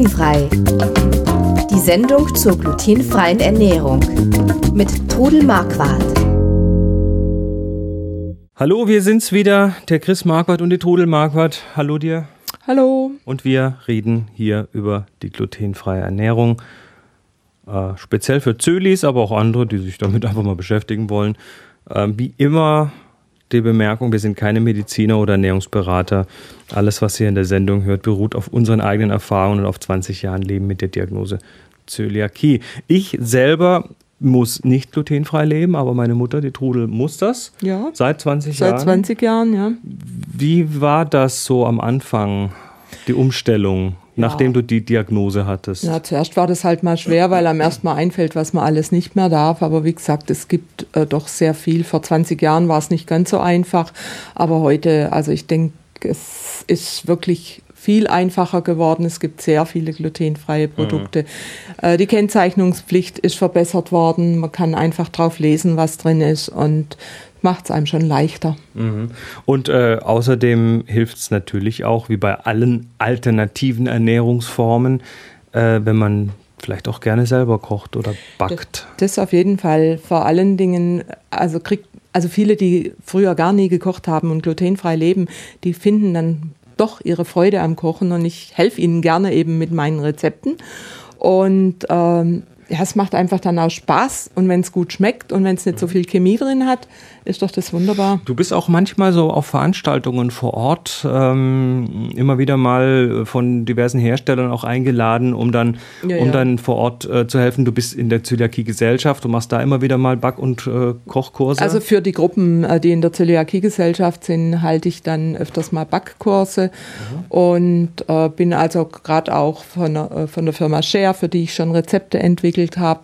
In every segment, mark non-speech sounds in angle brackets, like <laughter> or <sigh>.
Glutenfrei. Die Sendung zur glutenfreien Ernährung mit Trudel Marquardt. Hallo, wir sind's wieder, der Chris Marquardt und die Trudel Marquardt. Hallo dir. Hallo. Und wir reden hier über die glutenfreie Ernährung. Äh, speziell für Zölis, aber auch andere, die sich damit einfach mal beschäftigen wollen. Äh, wie immer die Bemerkung, wir sind keine Mediziner oder Ernährungsberater. Alles, was ihr in der Sendung hört, beruht auf unseren eigenen Erfahrungen und auf 20 Jahren Leben mit der Diagnose Zöliakie. Ich selber muss nicht glutenfrei leben, aber meine Mutter, die Trudel, muss das. Ja. Seit 20 Seit Jahren. Seit 20 Jahren, ja. Wie war das so am Anfang, die Umstellung? Nachdem du die Diagnose hattest? Ja, zuerst war das halt mal schwer, weil einem erst mal einfällt, was man alles nicht mehr darf. Aber wie gesagt, es gibt äh, doch sehr viel. Vor 20 Jahren war es nicht ganz so einfach. Aber heute, also ich denke, es ist wirklich viel einfacher geworden. Es gibt sehr viele glutenfreie mhm. Produkte. Mhm. Äh, die Kennzeichnungspflicht ist verbessert worden. Man kann einfach drauf lesen, was drin ist. Und macht es einem schon leichter. Mhm. Und äh, außerdem hilft es natürlich auch, wie bei allen alternativen Ernährungsformen, äh, wenn man vielleicht auch gerne selber kocht oder backt. Das, das auf jeden Fall. Vor allen Dingen, also kriegt, also viele, die früher gar nie gekocht haben und glutenfrei leben, die finden dann doch ihre Freude am Kochen und ich helfe ihnen gerne eben mit meinen Rezepten. Und ähm, ja, es macht einfach dann auch Spaß und wenn es gut schmeckt und wenn es nicht so viel Chemie drin hat, ist doch das wunderbar. Du bist auch manchmal so auf Veranstaltungen vor Ort ähm, immer wieder mal von diversen Herstellern auch eingeladen, um dann, ja, um ja. dann vor Ort äh, zu helfen. Du bist in der Zöliakie-Gesellschaft, du machst da immer wieder mal Back- und äh, Kochkurse. Also für die Gruppen, äh, die in der Zöliakie-Gesellschaft sind, halte ich dann öfters mal Backkurse mhm. und äh, bin also gerade auch von, äh, von der Firma Share, für die ich schon Rezepte entwickelt habe,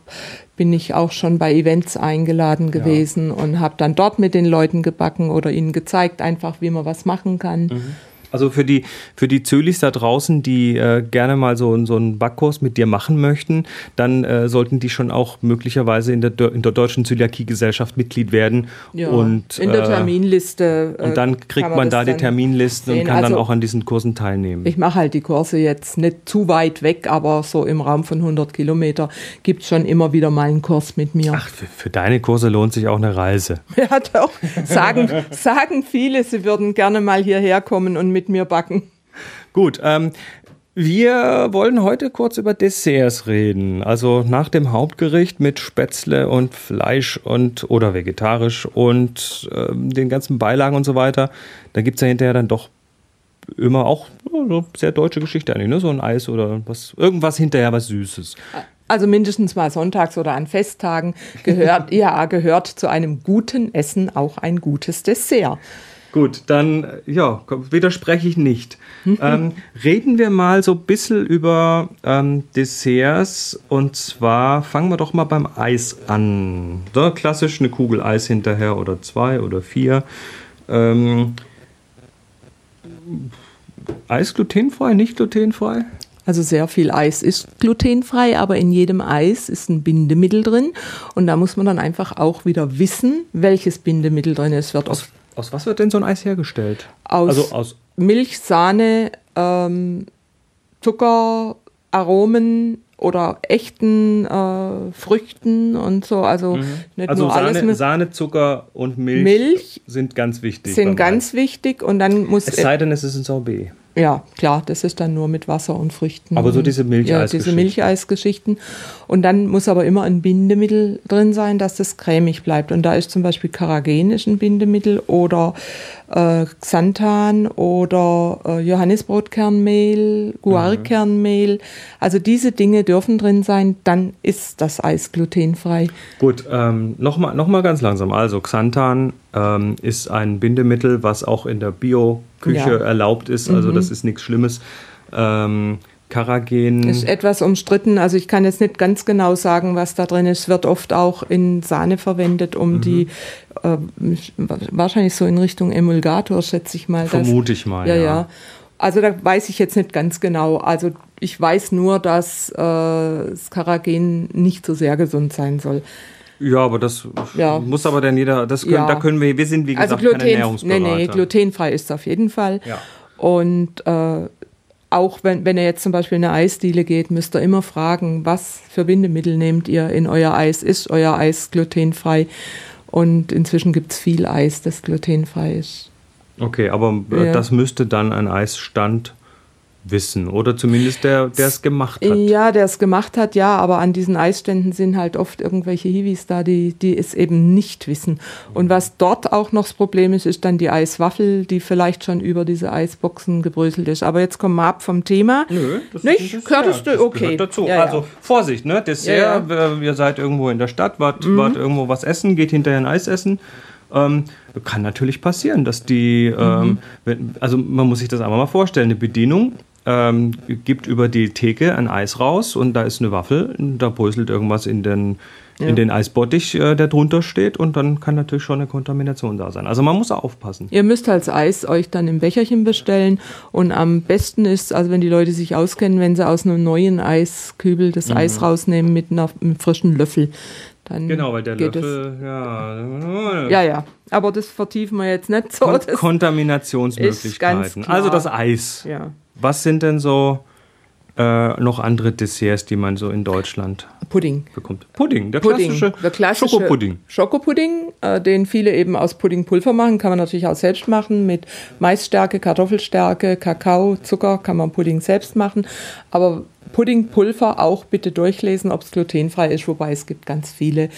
bin ich auch schon bei Events eingeladen gewesen ja. und habe dann dort mit den Leuten gebacken oder ihnen gezeigt, einfach wie man was machen kann. Mhm. Also für die, für die Zölis da draußen, die äh, gerne mal so, so einen Backkurs mit dir machen möchten, dann äh, sollten die schon auch möglicherweise in der, in der Deutschen Zöliakie-Gesellschaft Mitglied werden. Ja, und, in der äh, Terminliste. Äh, und dann kriegt man, man da die Terminlisten sehen. und kann also, dann auch an diesen Kursen teilnehmen. Ich mache halt die Kurse jetzt nicht zu weit weg, aber so im Raum von 100 Kilometer gibt es schon immer wieder mal einen Kurs mit mir. Ach, für, für deine Kurse lohnt sich auch eine Reise. <laughs> Ja, doch. Sagen, sagen viele, sie würden gerne mal hierher kommen und mit mir backen. Gut, ähm, wir wollen heute kurz über Desserts reden. Also nach dem Hauptgericht mit Spätzle und Fleisch und oder vegetarisch und ähm, den ganzen Beilagen und so weiter. Da gibt es ja hinterher dann doch immer auch oh, sehr deutsche Geschichte eigentlich, ne? So ein Eis oder was, irgendwas hinterher, was Süßes. Also mindestens mal sonntags oder an Festtagen gehört, <laughs> ja, gehört zu einem guten Essen auch ein gutes Dessert. Gut, dann ja, widerspreche ich nicht. <laughs> ähm, reden wir mal so ein bisschen über ähm, Desserts und zwar fangen wir doch mal beim Eis an. Da, klassisch eine Kugel Eis hinterher oder zwei oder vier. Ähm, Eis glutenfrei, nicht glutenfrei? Also sehr viel Eis ist glutenfrei, aber in jedem Eis ist ein Bindemittel drin. Und da muss man dann einfach auch wieder wissen, welches Bindemittel drin ist. Wird oft aus was wird denn so ein Eis hergestellt? Aus, also aus Milch, Sahne, ähm, Zucker, Aromen oder echten äh, Früchten und so. Also, mhm. nicht also nur Sahne, alles mit Sahne, Zucker und Milch, Milch sind ganz wichtig. Sind ganz Eis. wichtig und dann muss. Es sei denn, es ist ein Sorbet. Ja, klar, das ist dann nur mit Wasser und Früchten. Aber so diese Milcheisgeschichten. Ja, diese Milcheisgeschixten. Und dann muss aber immer ein Bindemittel drin sein, dass das cremig bleibt. Und da ist zum Beispiel Karagen ist ein Bindemittel oder äh, Xanthan oder äh, Johannisbrotkernmehl, Guarkernmehl. Mhm. Also diese Dinge dürfen drin sein, dann ist das Eis glutenfrei. Gut, ähm, nochmal noch mal ganz langsam. Also Xanthan ähm, ist ein Bindemittel, was auch in der Bio-Küche ja. erlaubt ist. Also mhm. das ist nichts Schlimmes. Ähm, Karagen. Ist etwas umstritten. Also ich kann jetzt nicht ganz genau sagen, was da drin ist. Wird oft auch in Sahne verwendet, um mhm. die äh, wahrscheinlich so in Richtung Emulgator, schätze ich mal. Vermute ich mal. Ja, ja, ja. Also da weiß ich jetzt nicht ganz genau. Also ich weiß nur, dass äh, das Karagen nicht so sehr gesund sein soll. Ja, aber das ja. muss aber dann jeder, das können, ja. da können wir, wir sind wie also gesagt also Gluten, keine Ernährungsberater. Nee, nee, glutenfrei ist es auf jeden Fall. Ja. Und äh, auch wenn, wenn ihr jetzt zum Beispiel in eine Eisdiele geht, müsst ihr immer fragen, was für Bindemittel nehmt ihr in euer Eis? Ist euer Eis glutenfrei? Und inzwischen gibt es viel Eis, das glutenfrei ist. Okay, aber äh, Ja. das müsste dann ein Eisstand wissen oder zumindest der, der es gemacht hat. Ja, der es gemacht hat, ja, aber an diesen Eisständen sind halt oft irgendwelche Hiwis da, die, die es eben nicht wissen. Und was dort auch noch das Problem ist, ist dann die Eiswaffel, die vielleicht schon über diese Eisboxen gebröselt ist. Aber jetzt kommen wir ab vom Thema. Nö, das Nicht? das- Gehörtest du? das Okay. Gehört dazu. Ja, ja. Also Vorsicht, ne? Dessert, Ja, äh, ihr seid irgendwo in der Stadt, wart, Mhm. wart irgendwo was essen, geht hinterher ein Eis essen. Ähm, kann natürlich passieren, dass die, Mhm. ähm, wenn, also man muss sich das einmal mal vorstellen, eine Bedienung ähm, gibt über die Theke ein Eis raus und da ist eine Waffel, und da bröselt irgendwas in den, Ja. in den Eisbottich, äh, der drunter steht und dann kann natürlich schon eine Kontamination da sein. Also man muss aufpassen. Ihr müsst als Eis euch dann im Becherchen bestellen und am besten ist, also wenn die Leute sich auskennen, wenn sie aus einem neuen Eiskübel das Eis rausnehmen mit einer, einem frischen Löffel. Dann Mhm. Genau, weil der Löffel, ja, Es. Ja, ja. Aber das vertiefen wir jetzt nicht so. Kon Kontaminationsmöglichkeiten. Also das Eis. ja. Was sind denn so äh, noch andere Desserts, die man so in Deutschland Pudding. bekommt? Pudding, der Pudding, klassische, der klassische Schokopudding. Schokopudding, äh, den viele eben aus Puddingpulver machen, kann man natürlich auch selbst machen mit Maisstärke, Kartoffelstärke, Kakao, Zucker, kann man Pudding selbst machen. Aber Puddingpulver auch bitte durchlesen, ob es glutenfrei ist, wobei es gibt ganz viele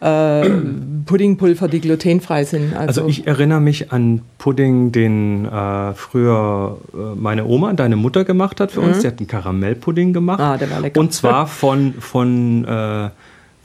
äh, Puddingpulver, die glutenfrei sind. Also, Also ich erinnere mich an Pudding, den äh, früher äh, meine Oma, deine Mutter gemacht hat für uns. Sie hat einen Karamellpudding gemacht. Mhm. Ah, der war lecker. Und zwar von, von, äh,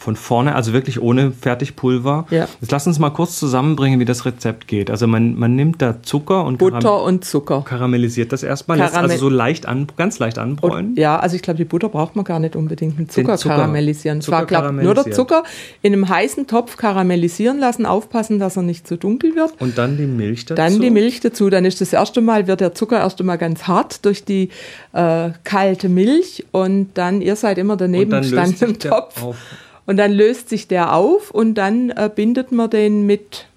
von vorne, also wirklich ohne Fertigpulver. Ja. Jetzt lass uns mal kurz zusammenbringen, wie das Rezept geht. Also man, man nimmt da Zucker und Karam- Butter und Zucker. karamellisiert das erstmal, lässt Karamell- also so leicht an, ganz leicht anbräunen. Und, ja, also ich glaube, die Butter braucht man gar nicht unbedingt mit Zucker, Zucker- karamellisieren. Zucker war, glaub, nur der. Zucker in einem heißen Topf karamellisieren lassen, aufpassen, dass er nicht zu dunkel wird. Und dann die Milch dazu. Dann die Milch dazu. Dann ist das erste Mal, wird der Zucker erst einmal ganz hart durch die äh, kalte Milch und dann, ihr seid immer daneben Und dann sich im Topf. auf. Und dann löst sich der auf und dann äh, bindet man den mit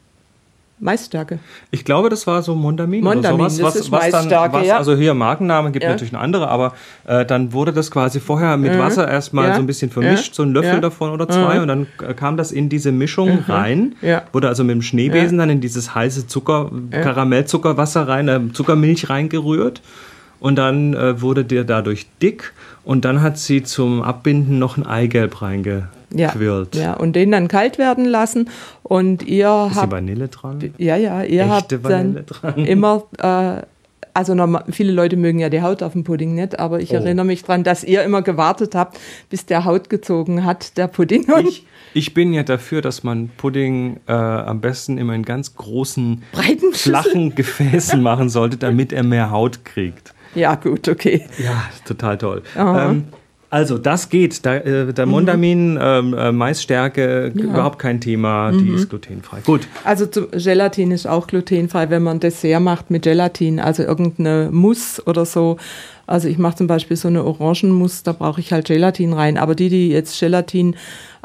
Maisstärke. Ich glaube, das war so Mondamin, Mondamin, oder sowas. das was, ist was dann, Maisstärke, was, ja. Also hier Markenname, gibt Ja. natürlich eine andere, aber äh, dann wurde das quasi vorher mit Wasser erstmal Ja. so ein bisschen vermischt, so ein Löffel. Mhm. davon oder zwei und dann äh, kam das in diese Mischung rein, Ja. wurde also mit dem Schneebesen dann in dieses heiße Zucker, Karamellzuckerwasser rein, äh, Zuckermilch reingerührt und dann äh, wurde der dadurch dick und dann hat sie zum Abbinden noch ein Eigelb Ja, reingequirlt. ja, und den dann kalt werden lassen. Und ihr Ist habt Vanille dran? Ja, ja, ihr Echte habt Vanille dann dran. <laughs> immer, äh, also normal, viele Leute mögen ja die Haut auf dem Pudding nicht, aber ich Oh. erinnere mich dran, dass ihr immer gewartet habt, bis der Haut gezogen hat, der Pudding. Ich, ich bin ja dafür, dass man Pudding äh, am besten immer in ganz großen, breiten flachen Gefäßen machen sollte, damit er mehr Haut kriegt. Ja, gut, okay. Ja, total toll. Ähm, also das geht. Da, äh, der Mondamin, ähm, äh, Maisstärke, überhaupt kein Thema. Die ist glutenfrei. Gut. Also zu, Gelatin ist auch glutenfrei, wenn man Dessert macht mit Gelatin, also irgendeine Mousse oder so. Also ich mache zum Beispiel so eine Orangenmousse, da brauche ich halt Gelatin rein. Aber die, die jetzt Gelatin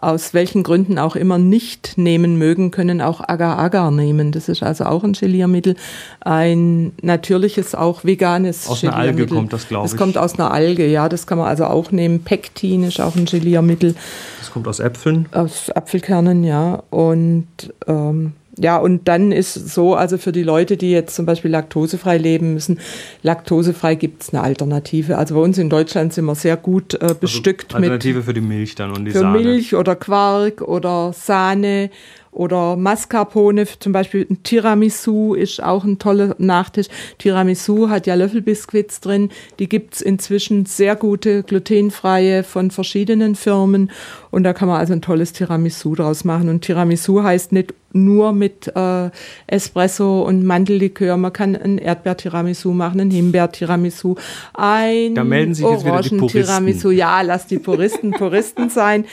aus welchen Gründen auch immer nicht nehmen mögen, können auch Agar-Agar nehmen. Das ist also auch ein Geliermittel. Ein natürliches, auch veganes Aus einer Alge kommt das, glaub Das ich. kommt aus einer Alge, ja. Das kann man also auch nehmen. Pektin ist auch ein Geliermittel Das kommt aus Äpfeln. aus Apfelkernen, ja. Und ähm, ja, und dann ist so, also für die Leute, die jetzt zum Beispiel laktosefrei leben müssen, laktosefrei gibt es eine Alternative. Also bei uns in Deutschland sind wir sehr gut äh, bestückt mit Alternative für die Milch dann und die für Sahne. Milch oder Quark oder Sahne oder Mascarpone, zum Beispiel ein Tiramisu ist auch ein toller Nachtisch. Tiramisu hat ja Löffelbiskuits drin. Die gibt's inzwischen sehr gute, glutenfreie von verschiedenen Firmen. Und da kann man also ein tolles Tiramisu draus machen. Und Tiramisu heißt nicht nur mit äh, Espresso und Mandellikör. Man kann ein Erdbeer-Tiramisu machen, ein Himbeer-Tiramisu, ein Da melden sich jetzt wieder die Orangen-Tiramisu. Ja, lass die Puristen Puristen sein.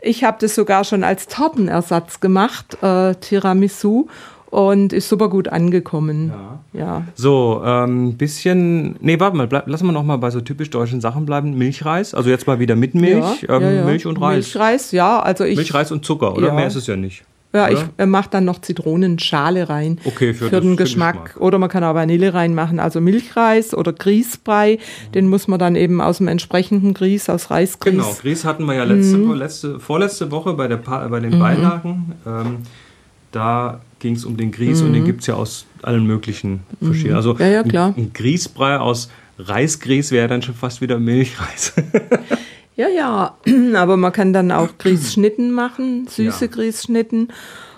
Ich habe das sogar schon als Tortenersatz gemacht, äh, Tiramisu, und ist super gut angekommen. Ja. So, ähm, bisschen. Nee, warte mal, bleib, lassen wir noch mal bei so typisch deutschen Sachen bleiben. Milchreis, also jetzt mal wieder mit Milch, ja, ähm, ja, ja. Milch und Reis. Milchreis, ja. Also ich, Milch, Reis und Zucker, oder? Ja. Mehr ist es ja nicht. Ja, oder? ich äh, mache dann noch Zitronenschale rein Okay, für für, den Geschmack. Geschmack. Oder man kann auch Vanille reinmachen. Also Milchreis oder Grießbrei, den muss man dann eben aus dem entsprechenden Grieß, aus Reisgrieß. Genau, Grieß hatten wir ja letzte, Mhm. letzte, vorletzte Woche bei, der pa bei den Beilagen. Ähm, da ging es um den Grieß und den gibt es ja aus allen möglichen verschiedenen. Also Mhm. Ja, ja, klar. Ein, ein Grießbrei aus Reisgrieß wäre dann schon fast wieder Milchreis. <laughs> Ja, ja, <clears throat> aber man kann dann auch Grießschnitten machen, süße Ja. Grießschnitten.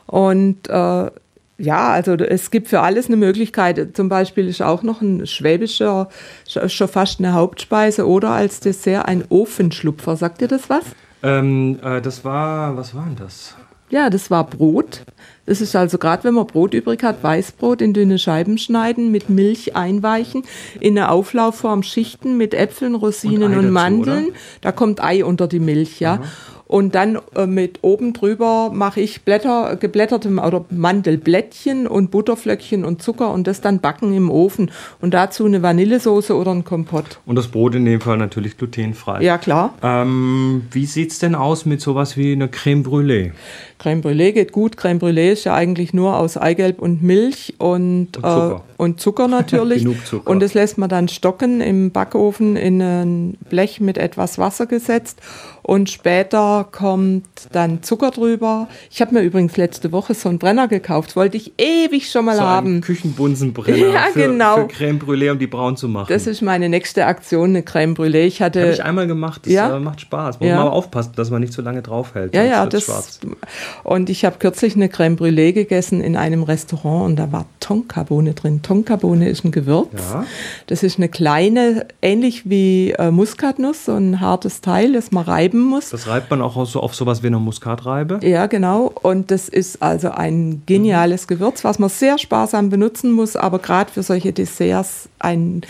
Und äh, ja, also es gibt für alles eine Möglichkeit. Zum Beispiel ist auch noch ein schwäbischer, sch- schon fast eine Hauptspeise oder als Dessert ein Ofenschlupfer. Sagt ihr das was? ähm, äh, das war, was war denn das? Ja, das war Brot. Das ist also gerade, wenn man Brot übrig hat, Weißbrot in dünne Scheiben schneiden, mit Milch einweichen, in eine Auflaufform schichten mit Äpfeln, Rosinen Und und, dazu, Mandeln. oder? Da kommt Ei unter die Milch, ja. Und dann äh, mit oben drüber mache ich Blätter, geblätterte oder Mandelblättchen und Butterflöckchen und Zucker und das dann backen im Ofen. Und dazu eine Vanillesoße oder ein Kompott. Und das Brot in dem Fall natürlich glutenfrei. Ja, klar. Ähm, wie sieht es denn aus mit sowas wie einer Creme Brûlée? Crème Brûlée geht gut. Crème Brûlée ist ja eigentlich nur aus Eigelb und Milch und, Und Zucker. Äh, und Zucker <laughs> natürlich. Genug Zucker. Und das lässt man dann stocken im Backofen in ein Blech mit etwas Wasser gesetzt. Und später kommt dann Zucker drüber. Ich habe mir übrigens letzte Woche so einen Brenner gekauft. Wollte ich ewig schon mal So haben. Küchenbunsenbrenner <laughs> Ja, für, genau. für Creme Brûlée, um die braun zu machen. Das ist meine nächste Aktion, eine Crème Brûlée. Ich hatte Habe ich einmal gemacht, das ja? äh, macht Spaß. Muss Ja. man aber aufpassen, dass man nicht so lange draufhält. Ja, ja, das. schwarz. Und ich habe kürzlich eine Crème Brûlée gegessen in einem Restaurant und da war Tonkabohne drin. Tonkabohne ist ein Gewürz. Ja. Das ist eine kleine, ähnlich wie äh, Muskatnuss, so ein hartes Teil, das man reiben muss. Das reibt man auch so auf sowas wie eine Muskatreibe. Ja, genau. Und das ist also ein geniales Gewürz, was man sehr sparsam benutzen muss, aber gerade für solche Desserts einen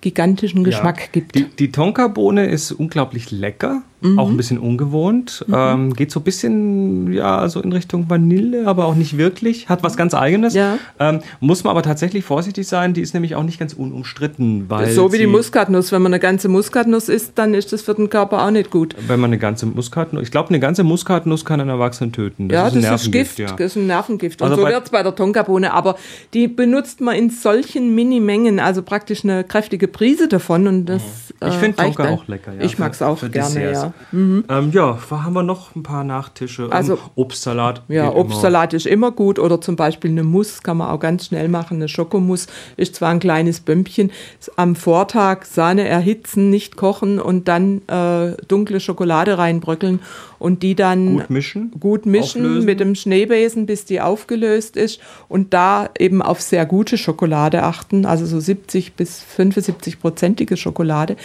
gigantischen Geschmack gibt. Die, die Tonkabohne ist unglaublich lecker, Mhm. auch ein bisschen ungewohnt. Ähm, geht so ein bisschen ja so in Richtung Vanille, aber auch nicht wirklich. Hat was ganz Eigenes. Ja. Ähm, muss man aber tatsächlich vorsichtig sein. Die ist nämlich auch nicht ganz unumstritten, weil so wie die Muskatnuss. Wenn man eine ganze Muskatnuss isst, dann ist das für den Körper auch nicht gut. Wenn man eine ganze Muskatnuss, ich glaube, eine ganze Muskatnuss kann einen Erwachsenen töten. ja, ein das ist Gift, ja. das ist ein Nervengift. Und Also so wird es bei der Tonkabohne. Aber die benutzt man in solchen Minimengen, also praktisch eine kräftige Prise davon. Und das, Mhm. Ich äh, finde Tonka dann. auch lecker. Ja, ich mag es auch gerne, Desserts. ja. Ähm, ja, haben wir noch ein paar Nachtische. Also- ähm, Obstsalat. Ja, Obstsalat ist immer gut oder zum Beispiel eine Mousse kann man auch ganz schnell machen. Eine Schokomousse ist zwar ein kleines Bömpchen, am Vortag Sahne erhitzen, nicht kochen und dann äh, dunkle Schokolade reinbröckeln und die dann Gut mischen, gut mischen auflösen. mit dem Schneebesen, bis die aufgelöst ist und da eben auf sehr gute Schokolade achten, also so 70 bis 75 prozentige Schokolade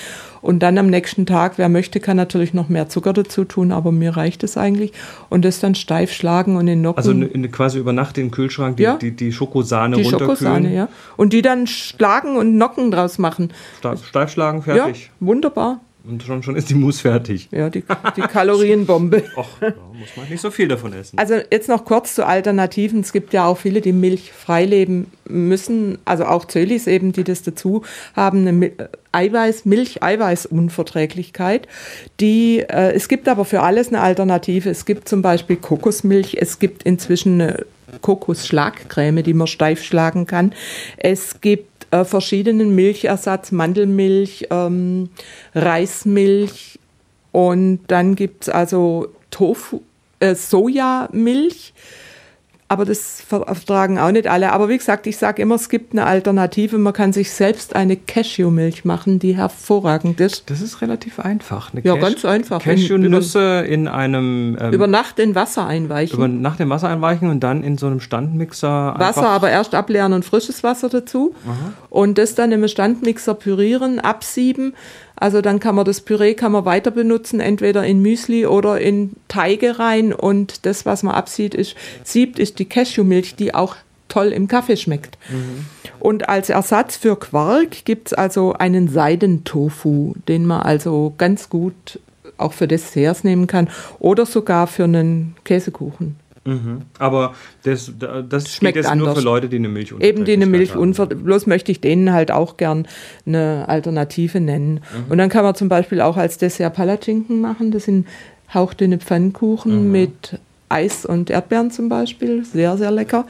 und dann am nächsten Tag, wer möchte, kann natürlich noch mehr Zucker dazu tun, aber mir reicht es eigentlich und das dann steif schlagen und in Nocken. Also eine quasi über Nacht in den Kühlschrank die, Ja. die, die Schokosahne die runterkühlen. Schokosahne, ja. Und die dann schlagen und Nocken draus machen. Steif schlagen, Ja, fertig. wunderbar. Und schon, schon ist die Mousse fertig. Ja, die, die Kalorienbombe. <laughs> Och, ja, muss man nicht so viel davon essen. Also jetzt noch kurz zu Alternativen. Es gibt ja auch viele, die Milch freileben müssen, also auch Zölis eben, die das dazu haben, eine Mi- Eiweiß, Milch-Eiweiß-Unverträglichkeit. Die, äh, es gibt aber für alles eine Alternative. Es gibt zum Beispiel Kokosmilch, es gibt inzwischen eine Kokosschlagcreme, die man steif schlagen kann. Es gibt äh, verschiedenen Milchersatz, Mandelmilch, ähm, Reismilch und dann gibt es also Tofu, äh, Sojamilch. Aber das ver- vertragen auch nicht alle. Aber wie gesagt, ich sage immer, es gibt eine Alternative. Man kann sich selbst eine Cashewmilch machen, die hervorragend ist. Das ist relativ einfach. Eine Ja, ganz einfach. Cashewnüsse in einem ähm, Über Nacht in Wasser einweichen. über nach dem Wasser einweichen und dann in so einem Standmixer Wasser aber erst ableeren und frisches Wasser dazu. Und das dann im Standmixer pürieren, absieben. Also dann kann man das Püree kann man weiter benutzen, entweder in Müsli oder in Teige rein. Und das, was man absieht, ist, siebt, ist die Cashewmilch, die auch toll im Kaffee schmeckt. Und als Ersatz für Quark gibt es also einen Seidentofu, den man also ganz gut auch für Desserts nehmen kann oder sogar für einen Käsekuchen. Mhm. Aber das, das Schmeckt jetzt nur anders. für Leute, die eine Milch Eben die eine Milch bloß möchte ich denen halt auch gern eine Alternative nennen. Mhm. Und dann kann man zum Beispiel auch als Dessert Palatschinken machen. Das sind hauchdünne Pfannkuchen Mhm. mit Eis und Erdbeeren zum Beispiel, sehr, sehr lecker.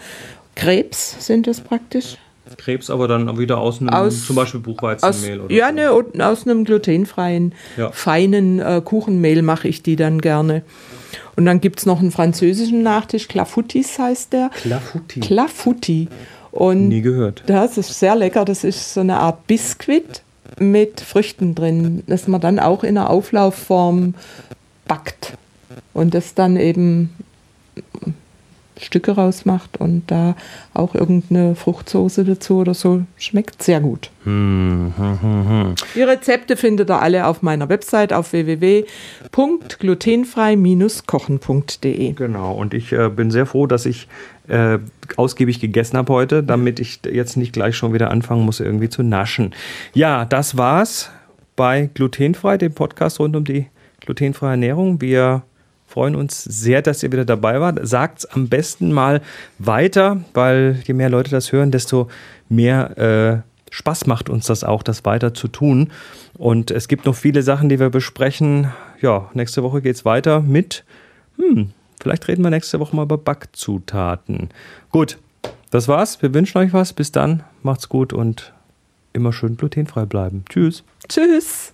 Krebs sind es praktisch. Krebs aber dann wieder aus einem Aus- zum Beispiel Buchweizenmehl Aus, oder ja, so. ne, aus einem glutenfreien, Ja. feinen äh, Kuchenmehl mache ich die dann gerne. Und dann gibt es noch einen französischen Nachtisch, Clafoutis heißt der. Clafouti. Clafouti. Und Nie gehört. das ist sehr lecker. Das ist so eine Art Biskuit mit Früchten drin, das man dann auch in einer Auflaufform backt. Und das dann eben Stücke rausmacht und da auch irgendeine Fruchtsoße dazu oder so. Schmeckt sehr gut. Hm, hm, hm, hm. Die Rezepte findet ihr alle auf meiner Website auf www.glutenfrei-kochen.de. Genau, und ich äh, bin sehr froh, dass ich äh, ausgiebig gegessen habe heute, damit ich jetzt nicht gleich schon wieder anfangen muss, irgendwie zu naschen. Ja, das war's bei Glutenfrei, dem Podcast rund um die glutenfreie Ernährung. Wir freuen uns sehr, dass ihr wieder dabei wart. Sagt's am besten mal weiter, weil je mehr Leute das hören, desto mehr äh, Spaß macht uns das auch, das weiter zu tun. Und es gibt noch viele Sachen, die wir besprechen. Ja, nächste Woche geht's weiter mit hm, vielleicht reden wir nächste Woche mal über Backzutaten. Gut, das war's. Wir wünschen euch was. Bis dann. Macht's gut und immer schön glutenfrei bleiben. Tschüss. Tschüss!